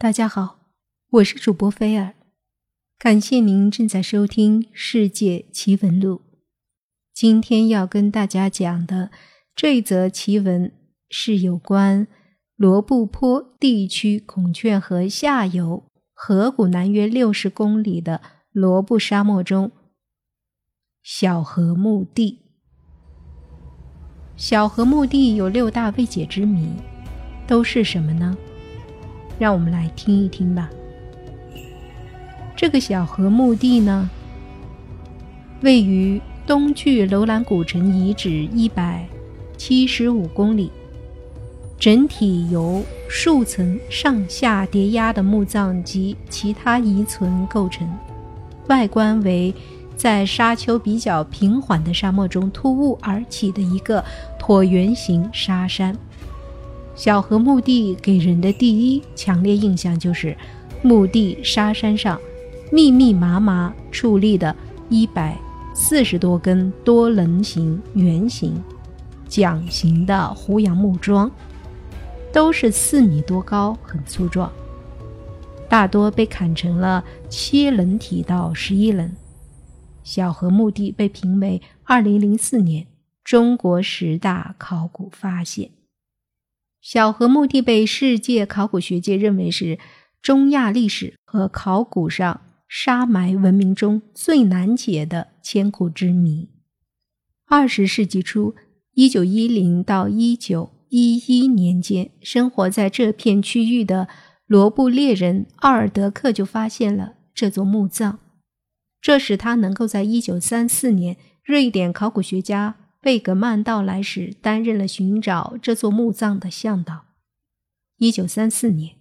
大家好，我是主播菲尔，感谢您正在收听《世界奇闻录》。今天要跟大家讲的这则奇闻是有关罗布泊地区孔雀河下游河谷南约六十公里的罗布沙漠中小河墓地。小河墓地有六大未解之谜，都是什么呢？让我们来听一听吧。这个小河墓地呢，位于东距楼兰古城遗址一百七十五公里，整体由数层上下叠压的墓葬及其他遗存构成，外观为在沙丘比较平缓的沙漠中突兀而起的一个椭圆形沙山。小河墓地给人的第一强烈印象就是墓地沙山上密密麻麻矗立的一百四十多根多棱形、圆形、桨形的胡杨木桩，都是四米多高，很粗壮，大多被砍成了七棱体到十一棱。小河墓地被评为二零零四年中国十大考古发现。小河墓地被世界考古学界认为是中亚历史和考古上沙埋文明中最难解的千古之谜。二十世纪初，一九一零到一九一一年间，生活在这片区域的罗布列人奥尔德克就发现了这座墓葬，这使他能够在一九三四年，瑞典考古学家。贝格曼到来时，担任了寻找这座墓葬的向导。一九三四年，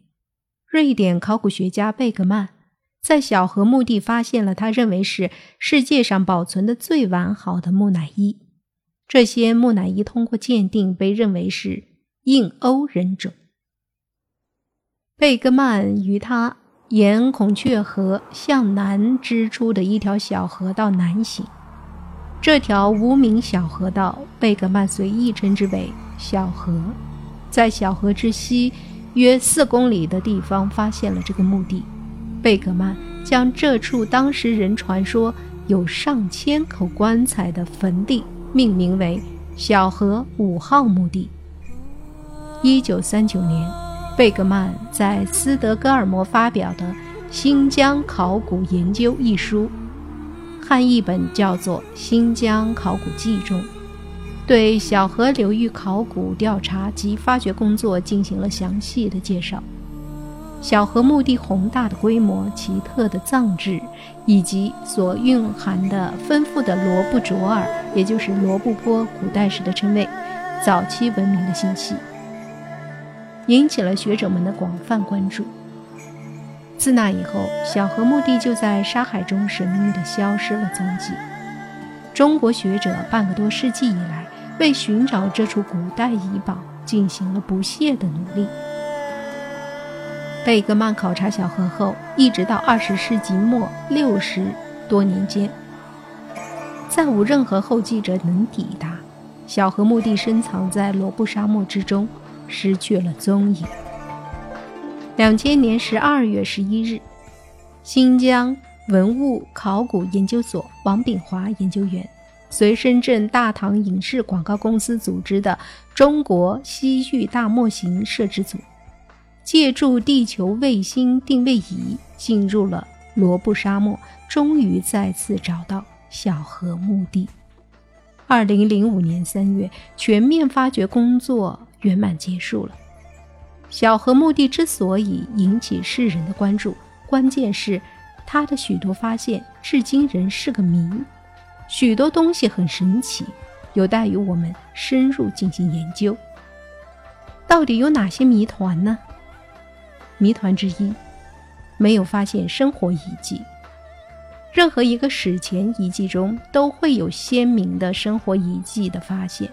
瑞典考古学家贝格曼在小河墓地发现了他认为是世界上保存的最完好的木乃伊。这些木乃伊通过鉴定，被认为是印欧人种。贝格曼与他沿孔雀河向南支出的一条小河道南行。这条无名小河道，贝格曼随意称之为“小河”。在小河之西约四公里的地方，发现了这个墓地。贝格曼将这处当时人传说有上千口棺材的坟地命名为“小河五号墓地”。一九三九年，贝格曼在斯德哥尔摩发表的《新疆考古研究》一书。汉译本叫做《新疆考古记》中，对小河流域考古调查及发掘工作进行了详细的介绍。小河墓地宏大的规模、奇特的葬制，以及所蕴含的丰富的罗布卓尔，也就是罗布泊古代时的称谓，早期文明的信息，引起了学者们的广泛关注。自那以后，小河墓地就在沙海中神秘地消失了踪迹。中国学者半个多世纪以来，为寻找这处古代遗宝进行了不懈的努力。贝格曼考察小河后，一直到二十世纪末六十多年间，再无任何后继者能抵达小河墓地，深藏在罗布沙漠之中，失去了踪影。两千年十二月十一日，新疆文物考古研究所王炳华研究员随深圳大唐影视广告公司组织的中国西域大模型摄制组，借助地球卫星定位仪进入了罗布沙漠，终于再次找到小河墓地。二零零五年三月，全面发掘工作圆满结束了。小河墓地之所以引起世人的关注，关键是它的许多发现至今仍是个谜，许多东西很神奇，有待于我们深入进行研究。到底有哪些谜团呢？谜团之一，没有发现生活遗迹。任何一个史前遗迹中都会有鲜明的生活遗迹的发现。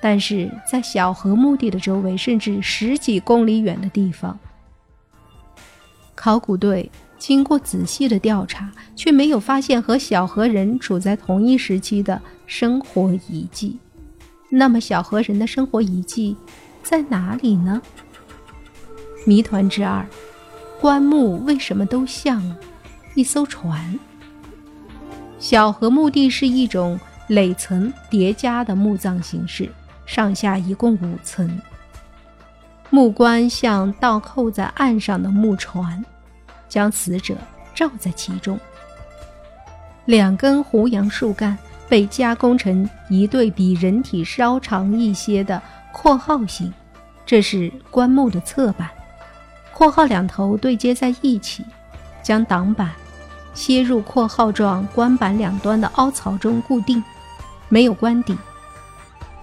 但是在小河墓地的周围，甚至十几公里远的地方，考古队经过仔细的调查，却没有发现和小河人处在同一时期的生活遗迹。那么，小河人的生活遗迹在哪里呢？谜团之二：棺木为什么都像一艘船？小河墓地是一种垒层叠加的墓葬形式，上下一共五层。木棺像倒扣在岸上的木船，将死者罩在其中。两根胡杨树干被加工成一对比人体稍长一些的括号形，这是棺木的侧板。括号两头对接在一起，将挡板楔入括号状棺板两端的凹槽中固定，没有棺底。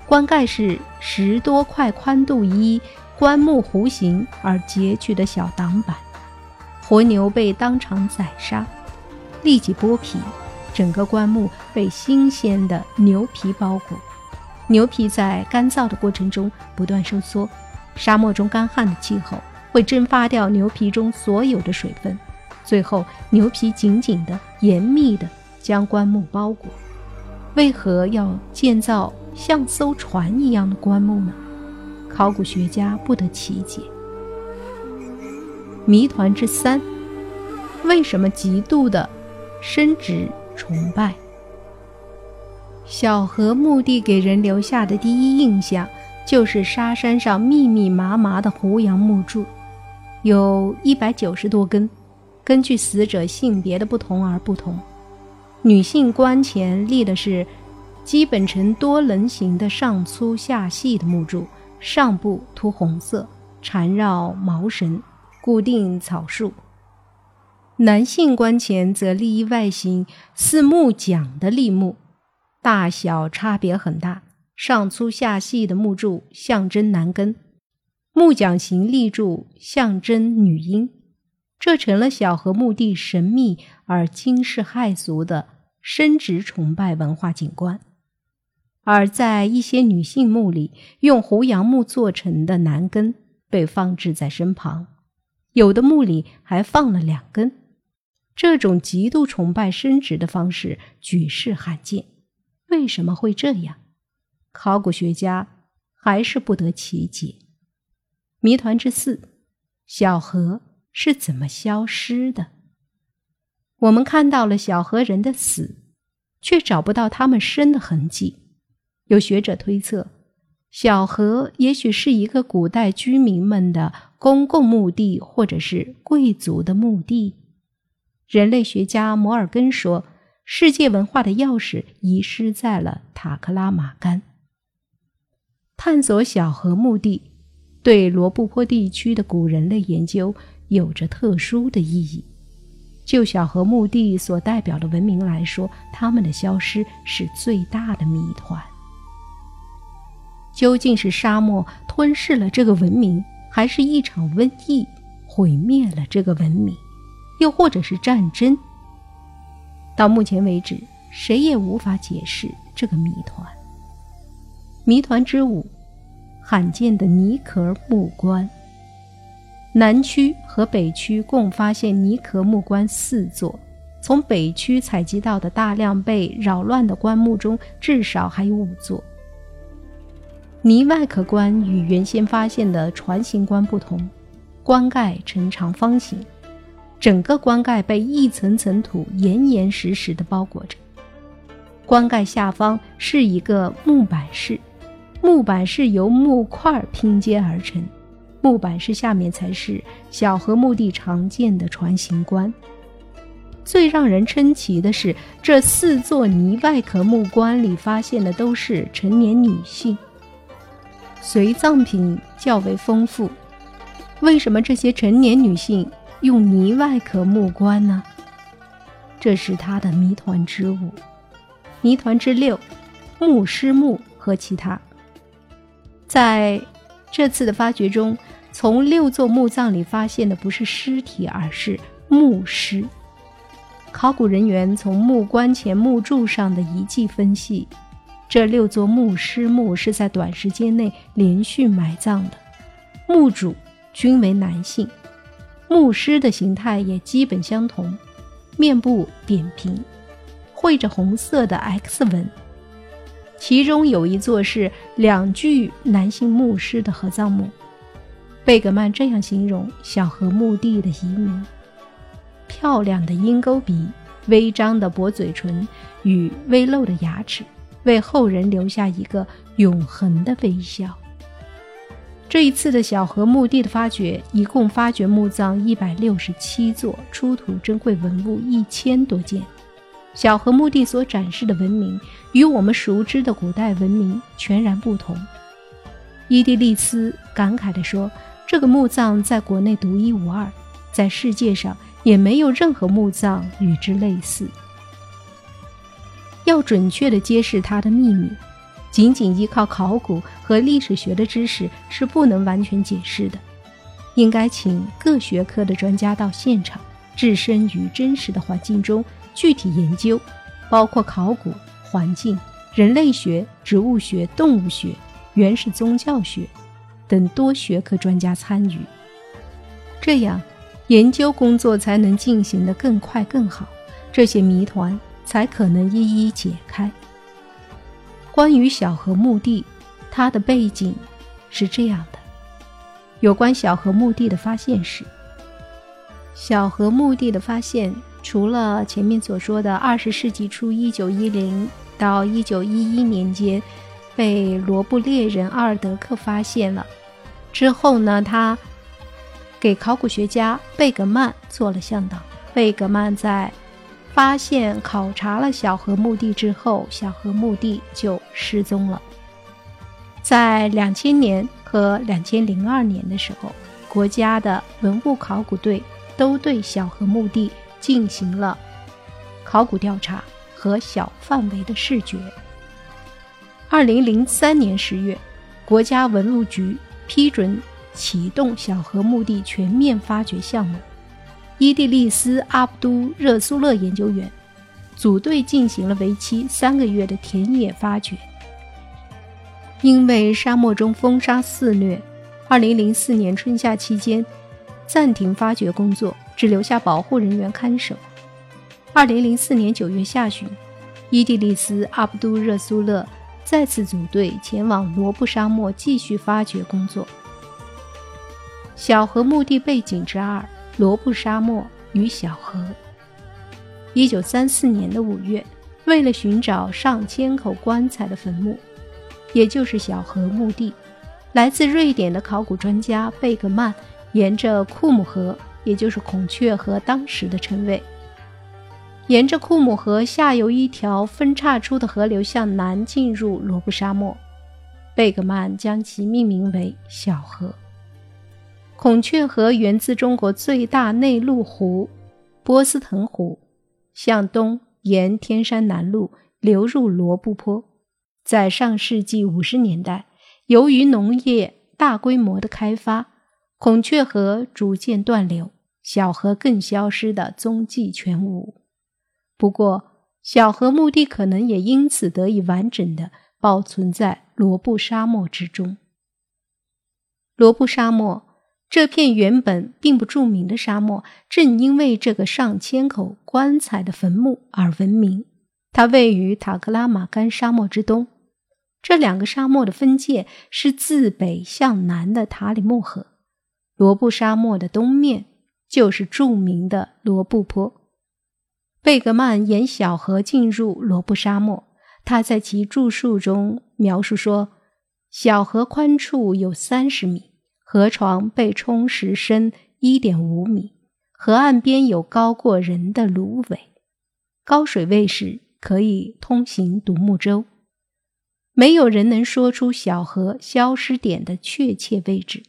棺盖是十多块宽度一。棺木弧形而截取的小挡板，活牛被当场宰杀，立即剥皮，整个棺木被新鲜的牛皮包裹。牛皮在干燥的过程中不断收缩，沙漠中干旱的气候会蒸发掉牛皮中所有的水分，最后牛皮紧紧的、严密的将棺木包裹。为何要建造像艘船一样的棺木呢？考古学家不得其解。谜团之三：为什么极度的生殖崇拜？小河墓地给人留下的第一印象就是沙山上密密麻麻的胡杨木柱，有一百九十多根，根据死者性别的不同而不同。女性棺前立的是基本呈多棱形的上粗下细的木柱。上部涂红色，缠绕毛绳，固定草树。男性棺前则立一外形似木桨的立木，大小差别很大，上粗下细的木柱象征男根，木桨形立柱象征女阴。这成了小河墓地神秘而惊世骇俗的生殖崇拜文化景观。而在一些女性墓里，用胡杨木做成的男根被放置在身旁，有的墓里还放了两根。这种极度崇拜生殖的方式举世罕见。为什么会这样？考古学家还是不得其解。谜团之四：小河是怎么消失的？我们看到了小河人的死，却找不到他们生的痕迹。有学者推测，小河也许是一个古代居民们的公共墓地，或者是贵族的墓地。人类学家摩尔根说：“世界文化的钥匙遗失在了塔克拉玛干。”探索小河墓地，对罗布泊地区的古人类研究有着特殊的意义。就小河墓地所代表的文明来说，他们的消失是最大的谜团。究竟是沙漠吞噬了这个文明，还是一场瘟疫毁灭了这个文明，又或者是战争？到目前为止，谁也无法解释这个谜团。谜团之五：罕见的泥壳木棺。南区和北区共发现泥壳木棺四座，从北区采集到的大量被扰乱的棺木中，至少还有五座。泥外壳棺与原先发现的船形棺不同，棺盖呈长方形，整个棺盖被一层层土严严实实地包裹着。棺盖下方是一个木板室，木板是由木块拼接而成，木板室下面才是小河墓地常见的船形棺。最让人称奇的是，这四座泥外壳木棺里发现的都是成年女性。随葬品较为丰富，为什么这些成年女性用泥外壳木棺呢？这是它的谜团之五。谜团之六：牧师墓和其他。在这次的发掘中，从六座墓葬里发现的不是尸体，而是墓尸。考古人员从墓棺前木柱上的遗迹分析。这六座墓师墓是在短时间内连续埋葬的，墓主均为男性，墓师的形态也基本相同，面部扁平，绘着红色的 X 纹。其中有一座是两具男性墓师的合葬墓，贝格曼这样形容小河墓地的移民：漂亮的鹰钩鼻、微张的薄嘴唇与微露的牙齿，为后人留下一个永恒的微笑。这一次的小河墓地的发掘，一共发掘墓葬一百六十七座，出土珍贵文物一千多件。小河墓地所展示的文明，与我们熟知的古代文明全然不同。伊蒂利斯感慨地说：“这个墓葬在国内独一无二，在世界上也没有任何墓葬与之类似。要准确地揭示它的秘密。”仅仅依靠考古和历史学的知识是不能完全解释的，应该请各学科的专家到现场，置身于真实的环境中，具体研究，包括考古、环境、人类学、植物学、动物学、原始宗教学等多学科专家参与，这样研究工作才能进行得更快更好，这些谜团才可能一一解开。关于小河墓地，它的背景是这样的：有关小河墓地的发现史。小河墓地的发现，除了前面所说的二十世纪初一九一零到一九一一年间被罗布猎人阿尔德克发现了之后呢，他给考古学家贝格曼做了向导。贝格曼在。发现考察了小河墓地之后，小河墓地就失踪了。在两千年和两千零二年的时候，国家的文物考古队都对小河墓地进行了考古调查和小范围的视觉。二零零三年十月，国家文物局批准启动小河墓地全面发掘项目。伊蒂利斯·阿卜都热苏勒研究员组队进行了为期三个月的田野发掘。因为沙漠中风沙肆虐，2004年春夏期间暂停发掘工作，只留下保护人员看守。2004年9月下旬，伊蒂利斯·阿卜都热苏勒再次组队前往罗布沙漠继续发掘工作。小河墓地背景之二。罗布沙漠与小河。一九三四年的五月，为了寻找上千口棺材的坟墓，也就是小河墓地，来自瑞典的考古专家贝格曼沿着库姆河，也就是孔雀河当时的称谓，沿着库姆河下游一条分叉出的河流向南进入罗布沙漠。贝格曼将其命名为小河。孔雀河源自中国最大内陆湖波斯腾湖，向东沿天山南麓流入罗布泊。在上世纪五十年代，由于农业大规模的开发，孔雀河逐渐断流，小河更消失的踪迹全无。不过，小河墓地可能也因此得以完整的保存在罗布沙漠之中。罗布沙漠。这片原本并不著名的沙漠，正因为这个上千口棺材的坟墓而闻名。它位于塔克拉玛干沙漠之东，这两个沙漠的分界是自北向南的塔里木河。罗布沙漠的东面就是著名的罗布泊。贝格曼沿小河进入罗布沙漠，他在其著述中描述说，小河宽处有三十米。河床被冲蚀深一点五米，河岸边有高过人的芦苇，高水位时可以通行独木舟。没有人能说出小河消失点的确切位置，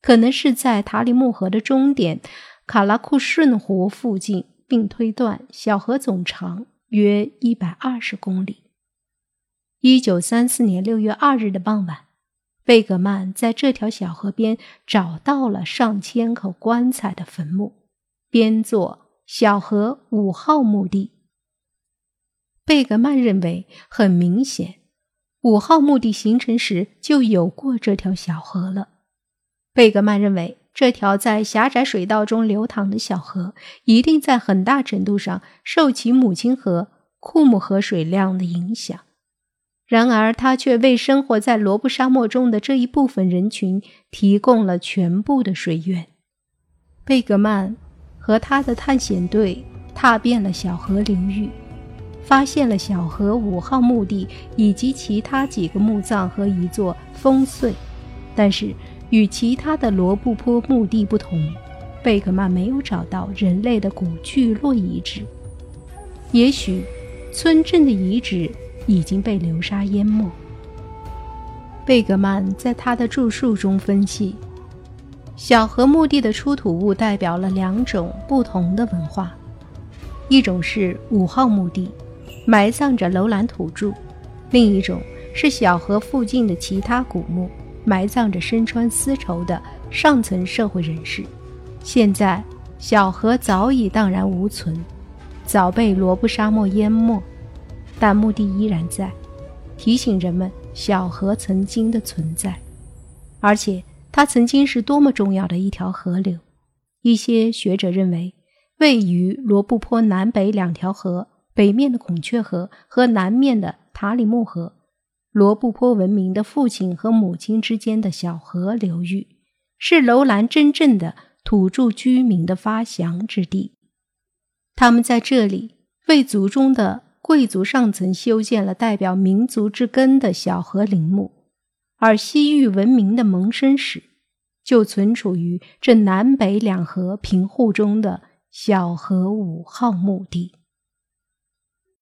可能是在塔里木河的终点卡拉库顺湖附近，并推断小河总长约一百二十公里。一九三四年六月二日的傍晚。贝格曼在这条小河边找到了上千口棺材的坟墓，编作“小河五号墓地”。贝格曼认为，很明显，五号墓地形成时就有过这条小河了。贝格曼认为，这条在狭窄水道中流淌的小河，一定在很大程度上受其母亲河库姆河水量的影响。然而，他却为生活在罗布沙漠中的这一部分人群提供了全部的水源。贝格曼和他的探险队踏遍了小河流域，发现了小河五号墓地以及其他几个墓葬和一座烽燧。但是，与其他的罗布泊墓地不同，贝格曼没有找到人类的古聚落遗址。也许，村镇的遗址。已经被流沙淹没。贝格曼在他的著述中分析，小河墓地的出土物代表了两种不同的文化：一种是五号墓地，埋葬着楼兰土著；另一种是小河附近的其他古墓，埋葬着身穿丝绸的上层社会人士。现在，小河早已荡然无存，早被罗布沙漠淹没。但墓地依然在，提醒人们小河曾经的存在，而且它曾经是多么重要的一条河流。一些学者认为，位于罗布泊南北两条河，北面的孔雀河和南面的塔里木河，罗布泊文明的父亲和母亲之间的小河流域，是楼兰真正的土著居民的发祥之地。他们在这里为族中的。贵族上层修建了代表民族之根的小河陵墓，而西域文明的萌生史就存储于这南北两河平户中的小河五号墓地。